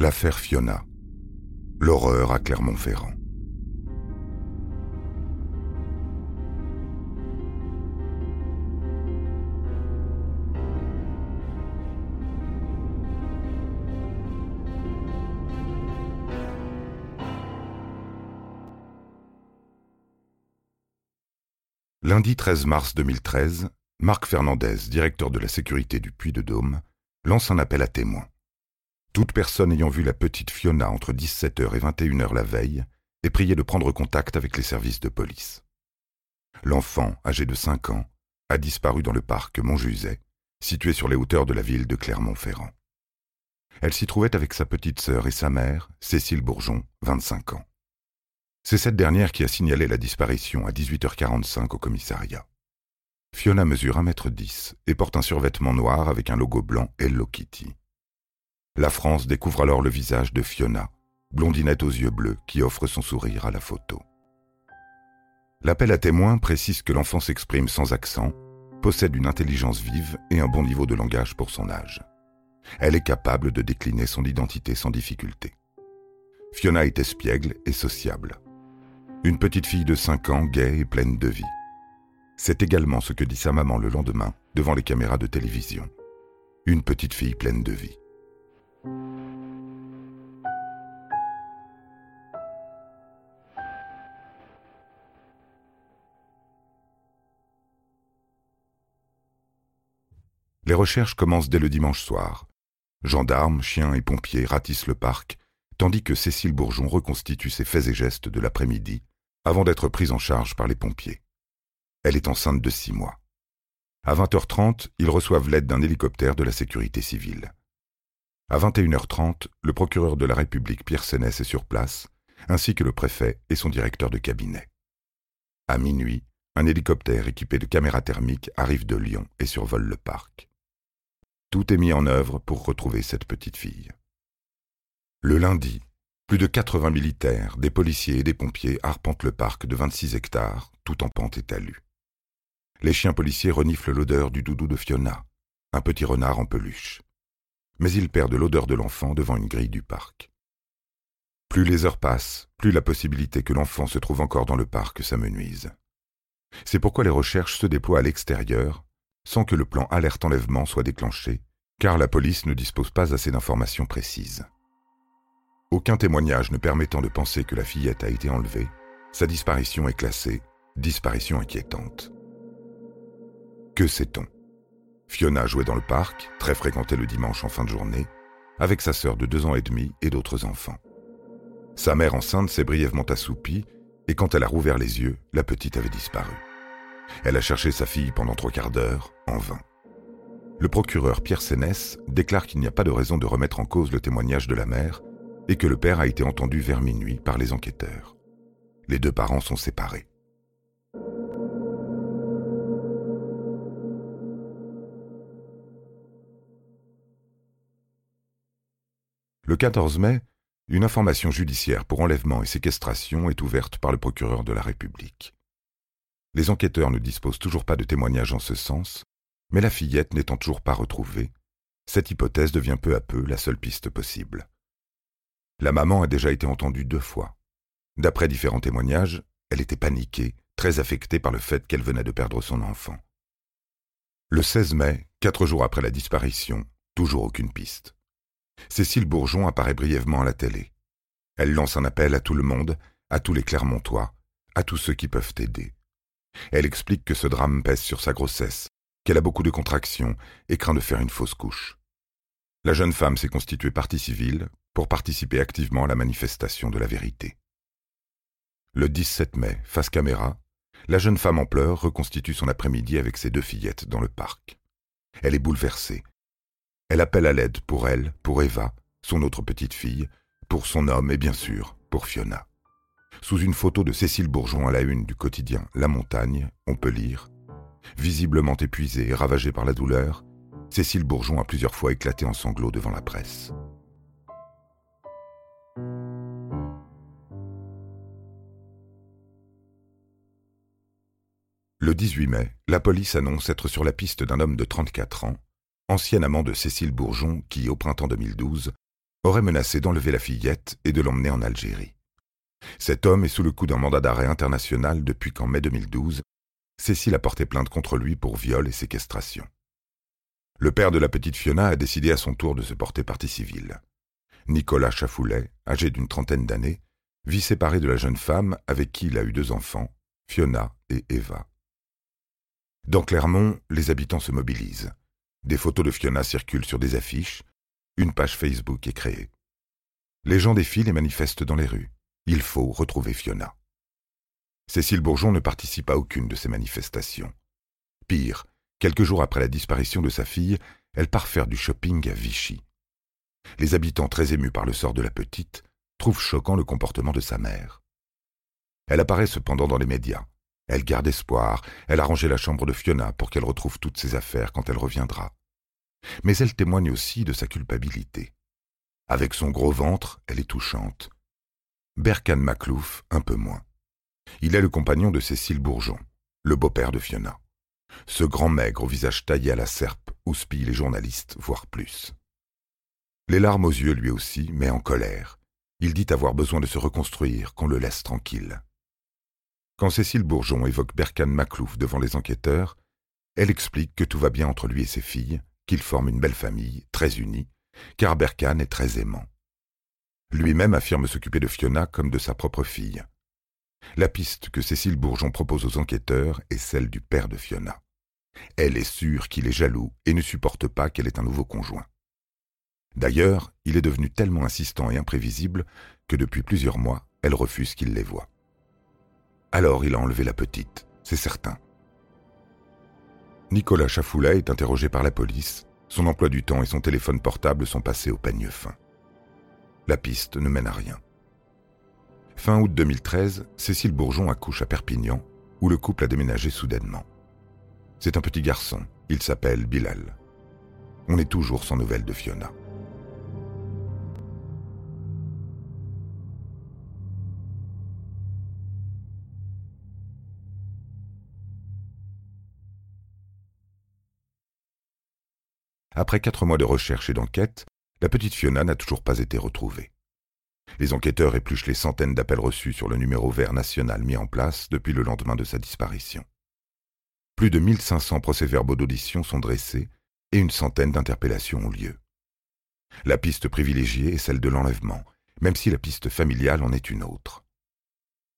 L'affaire Fiona. L'horreur à Clermont-Ferrand. Lundi 13 mars 2013, Marc Fernandez, directeur de la sécurité du Puy-de-Dôme, lance un appel à témoins. Toute personne ayant vu la petite Fiona entre 17h et 21h la veille est priée de prendre contact avec les services de police. L'enfant, âgé de 5 ans, a disparu dans le parc Montjuset, situé sur les hauteurs de la ville de Clermont-Ferrand. Elle s'y trouvait avec sa petite sœur et sa mère, Cécile Bourgeon, 25 ans. C'est cette dernière qui a signalé la disparition à 18h45 au commissariat. Fiona mesure 1m10 et porte un survêtement noir avec un logo blanc Hello Kitty. La France découvre alors le visage de Fiona, blondinette aux yeux bleus qui offre son sourire à la photo. L'appel à témoins précise que l'enfant s'exprime sans accent, possède une intelligence vive et un bon niveau de langage pour son âge. Elle est capable de décliner son identité sans difficulté. Fiona est espiègle et sociable. Une petite fille de 5 ans, gaie et pleine de vie. C'est également ce que dit sa maman le lendemain devant les caméras de télévision. Une petite fille pleine de vie. Les recherches commencent dès le dimanche soir. Gendarmes, chiens et pompiers ratissent le parc, tandis que Cécile Bourgeon reconstitue ses faits et gestes de l'après-midi avant d'être prise en charge par les pompiers. Elle est enceinte de six mois. À 20h30, ils reçoivent l'aide d'un hélicoptère de la sécurité civile. À 21h30, le procureur de la République Pierre Sénès est sur place, ainsi que le préfet et son directeur de cabinet. À minuit, un hélicoptère équipé de caméras thermiques arrive de Lyon et survole le parc. Tout est mis en œuvre pour retrouver cette petite fille. Le lundi, plus de 80 militaires, des policiers et des pompiers arpentent le parc de 26 hectares, tout en pente et talus. Les chiens policiers reniflent l'odeur du doudou de Fiona, un petit renard en peluche. Mais ils perdent l'odeur de l'enfant devant une grille du parc. Plus les heures passent, plus la possibilité que l'enfant se trouve encore dans le parc s'amenuise. C'est pourquoi les recherches se déploient à l'extérieur, sans que le plan alerte enlèvement soit déclenché, car la police ne dispose pas assez d'informations précises. Aucun témoignage ne permettant de penser que la fillette a été enlevée, sa disparition est classée disparition inquiétante. Que sait-on? Fiona jouait dans le parc, très fréquentée le dimanche en fin de journée, avec sa sœur de deux ans et demi et d'autres enfants. Sa mère enceinte s'est brièvement assoupie, et quand elle a rouvert les yeux, la petite avait disparu. Elle a cherché sa fille pendant trois quarts d'heure, en vain. Le procureur Pierre Sénès déclare qu'il n'y a pas de raison de remettre en cause le témoignage de la mère et que le père a été entendu vers minuit par les enquêteurs. Les deux parents sont séparés. Le 14 mai, une information judiciaire pour enlèvement et séquestration est ouverte par le procureur de la République. Les enquêteurs ne disposent toujours pas de témoignages en ce sens, mais la fillette n'étant toujours pas retrouvée, cette hypothèse devient peu à peu la seule piste possible. La maman a déjà été entendue deux fois. D'après différents témoignages, elle était paniquée, très affectée par le fait qu'elle venait de perdre son enfant. Le 16 mai, quatre jours après la disparition, toujours aucune piste. Cécile Bourgeon apparaît brièvement à la télé. Elle lance un appel à tout le monde, à tous les Clermontois, à tous ceux qui peuvent aider. Elle explique que ce drame pèse sur sa grossesse, qu'elle a beaucoup de contractions et craint de faire une fausse couche. La jeune femme s'est constituée partie civile pour participer activement à la manifestation de la vérité. Le 17 mai, face caméra, la jeune femme en pleurs reconstitue son après-midi avec ses deux fillettes dans le parc. Elle est bouleversée. Elle appelle à l'aide pour elle, pour Eva, son autre petite fille, pour son homme et bien sûr pour Fiona. Sous une photo de Cécile Bourgeon à la une du quotidien La Montagne, on peut lire Visiblement épuisée et ravagée par la douleur, Cécile Bourgeon a plusieurs fois éclaté en sanglots devant la presse. Le 18 mai, la police annonce être sur la piste d'un homme de 34 ans, ancien amant de Cécile Bourgeon qui, au printemps 2012, aurait menacé d'enlever la fillette et de l'emmener en Algérie. Cet homme est sous le coup d'un mandat d'arrêt international depuis qu'en mai 2012, Cécile a porté plainte contre lui pour viol et séquestration. Le père de la petite Fiona a décidé à son tour de se porter partie civile. Nicolas Chafoulet, âgé d'une trentaine d'années, vit séparé de la jeune femme avec qui il a eu deux enfants, Fiona et Eva. Dans Clermont, les habitants se mobilisent. Des photos de Fiona circulent sur des affiches, une page Facebook est créée. Les gens défilent et manifestent dans les rues. Il faut retrouver Fiona. Cécile Bourgeon ne participe à aucune de ces manifestations. Pire, quelques jours après la disparition de sa fille, elle part faire du shopping à Vichy. Les habitants très émus par le sort de la petite trouvent choquant le comportement de sa mère. Elle apparaît cependant dans les médias. Elle garde espoir, elle a la chambre de Fiona pour qu'elle retrouve toutes ses affaires quand elle reviendra. Mais elle témoigne aussi de sa culpabilité. Avec son gros ventre, elle est touchante. Berkan Maclouf, un peu moins. Il est le compagnon de Cécile Bourgeon, le beau-père de Fiona. Ce grand maigre au visage taillé à la serpe houspille les journalistes, voire plus. Les larmes aux yeux lui aussi, mais en colère. Il dit avoir besoin de se reconstruire, qu'on le laisse tranquille. Quand Cécile Bourgeon évoque Berkan Maclouf devant les enquêteurs, elle explique que tout va bien entre lui et ses filles, qu'ils forment une belle famille, très unie, car Berkan est très aimant. Lui-même affirme s'occuper de Fiona comme de sa propre fille. La piste que Cécile Bourgeon propose aux enquêteurs est celle du père de Fiona. Elle est sûre qu'il est jaloux et ne supporte pas qu'elle ait un nouveau conjoint. D'ailleurs, il est devenu tellement insistant et imprévisible que depuis plusieurs mois, elle refuse qu'il les voie. Alors il a enlevé la petite, c'est certain. Nicolas Chafoulet est interrogé par la police, son emploi du temps et son téléphone portable sont passés au peigne fin. La piste ne mène à rien. Fin août 2013, Cécile Bourgeon accouche à Perpignan, où le couple a déménagé soudainement. C'est un petit garçon, il s'appelle Bilal. On est toujours sans nouvelles de Fiona. Après quatre mois de recherche et d'enquête, la petite Fiona n'a toujours pas été retrouvée. Les enquêteurs épluchent les centaines d'appels reçus sur le numéro vert national mis en place depuis le lendemain de sa disparition. Plus de 1500 procès-verbaux d'audition sont dressés et une centaine d'interpellations ont lieu. La piste privilégiée est celle de l'enlèvement, même si la piste familiale en est une autre.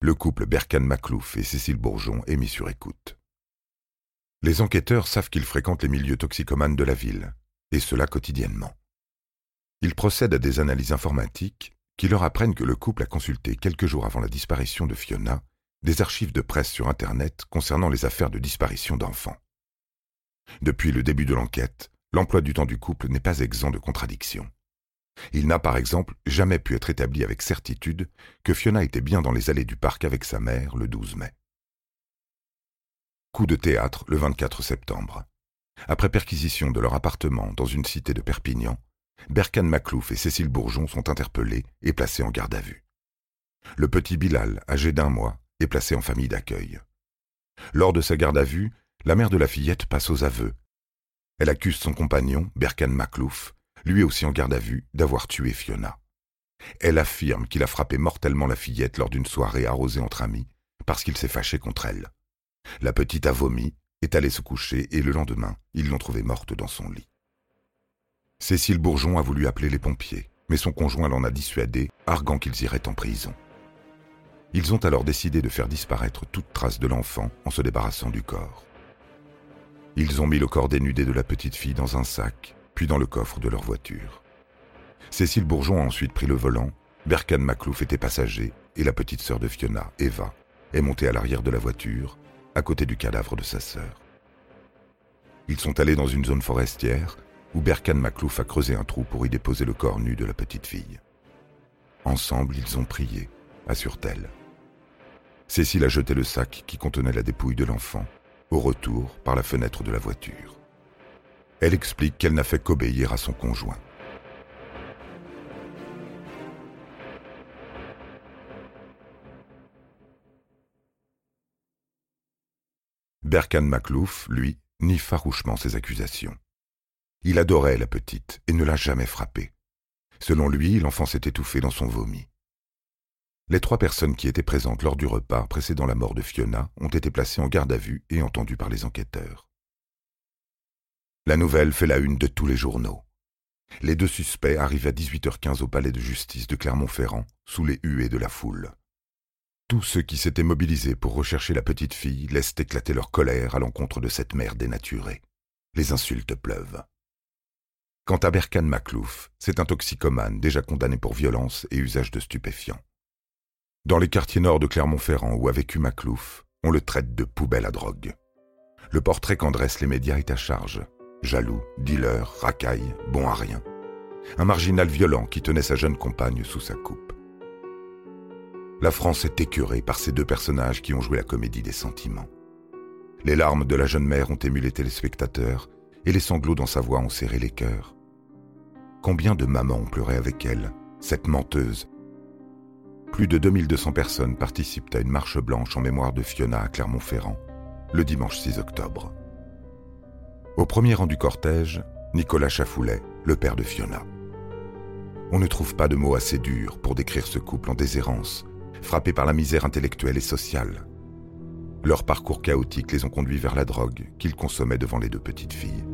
Le couple Berkan Maclouf et Cécile Bourgeon est mis sur écoute. Les enquêteurs savent qu'ils fréquentent les milieux toxicomanes de la ville, et cela quotidiennement. Ils procèdent à des analyses informatiques qui leur apprennent que le couple a consulté quelques jours avant la disparition de Fiona des archives de presse sur Internet concernant les affaires de disparition d'enfants. Depuis le début de l'enquête, l'emploi du temps du couple n'est pas exempt de contradictions. Il n'a par exemple jamais pu être établi avec certitude que Fiona était bien dans les allées du parc avec sa mère le 12 mai. Coup de théâtre le 24 septembre. Après perquisition de leur appartement dans une cité de Perpignan, Berkan Maclouf et Cécile Bourgeon sont interpellés et placés en garde à vue. Le petit Bilal, âgé d'un mois, est placé en famille d'accueil. Lors de sa garde à vue, la mère de la fillette passe aux aveux. Elle accuse son compagnon, Berkan Maclouf, lui aussi en garde à vue, d'avoir tué Fiona. Elle affirme qu'il a frappé mortellement la fillette lors d'une soirée arrosée entre amis, parce qu'il s'est fâché contre elle. La petite a vomi, est allée se coucher et le lendemain, ils l'ont trouvée morte dans son lit. Cécile Bourgeon a voulu appeler les pompiers, mais son conjoint l'en a dissuadé, arguant qu'ils iraient en prison. Ils ont alors décidé de faire disparaître toute trace de l'enfant en se débarrassant du corps. Ils ont mis le corps dénudé de la petite fille dans un sac, puis dans le coffre de leur voiture. Cécile Bourgeon a ensuite pris le volant, Berkan Maclouf était passager, et la petite sœur de Fiona, Eva, est montée à l'arrière de la voiture, à côté du cadavre de sa sœur. Ils sont allés dans une zone forestière où Berkan Maclouf a creusé un trou pour y déposer le corps nu de la petite fille. Ensemble, ils ont prié, assure-t-elle. Cécile a jeté le sac qui contenait la dépouille de l'enfant, au retour par la fenêtre de la voiture. Elle explique qu'elle n'a fait qu'obéir à son conjoint. Berkan Maclouf, lui, nie farouchement ces accusations. Il adorait la petite et ne l'a jamais frappée. Selon lui, l'enfant s'est étouffé dans son vomi. Les trois personnes qui étaient présentes lors du repas précédant la mort de Fiona ont été placées en garde à vue et entendues par les enquêteurs. La nouvelle fait la une de tous les journaux. Les deux suspects arrivent à 18h15 au palais de justice de Clermont-Ferrand, sous les huées de la foule. Tous ceux qui s'étaient mobilisés pour rechercher la petite fille laissent éclater leur colère à l'encontre de cette mère dénaturée. Les insultes pleuvent. Quant à Berkan Maclouf, c'est un toxicomane déjà condamné pour violence et usage de stupéfiants. Dans les quartiers nord de Clermont-Ferrand où a vécu Maclouf, on le traite de poubelle à drogue. Le portrait qu'en dressent les médias est à charge. Jaloux, dealer, racaille, bon à rien. Un marginal violent qui tenait sa jeune compagne sous sa coupe. La France est écœurée par ces deux personnages qui ont joué la comédie des sentiments. Les larmes de la jeune mère ont ému les téléspectateurs et les sanglots dans sa voix ont serré les cœurs. Combien de mamans ont pleuré avec elle, cette menteuse? Plus de 2200 personnes participent à une marche blanche en mémoire de Fiona à Clermont-Ferrand, le dimanche 6 octobre. Au premier rang du cortège, Nicolas Chafoulet, le père de Fiona. On ne trouve pas de mots assez durs pour décrire ce couple en déshérence, frappés par la misère intellectuelle et sociale. Leurs parcours chaotiques les ont conduits vers la drogue qu'ils consommaient devant les deux petites filles.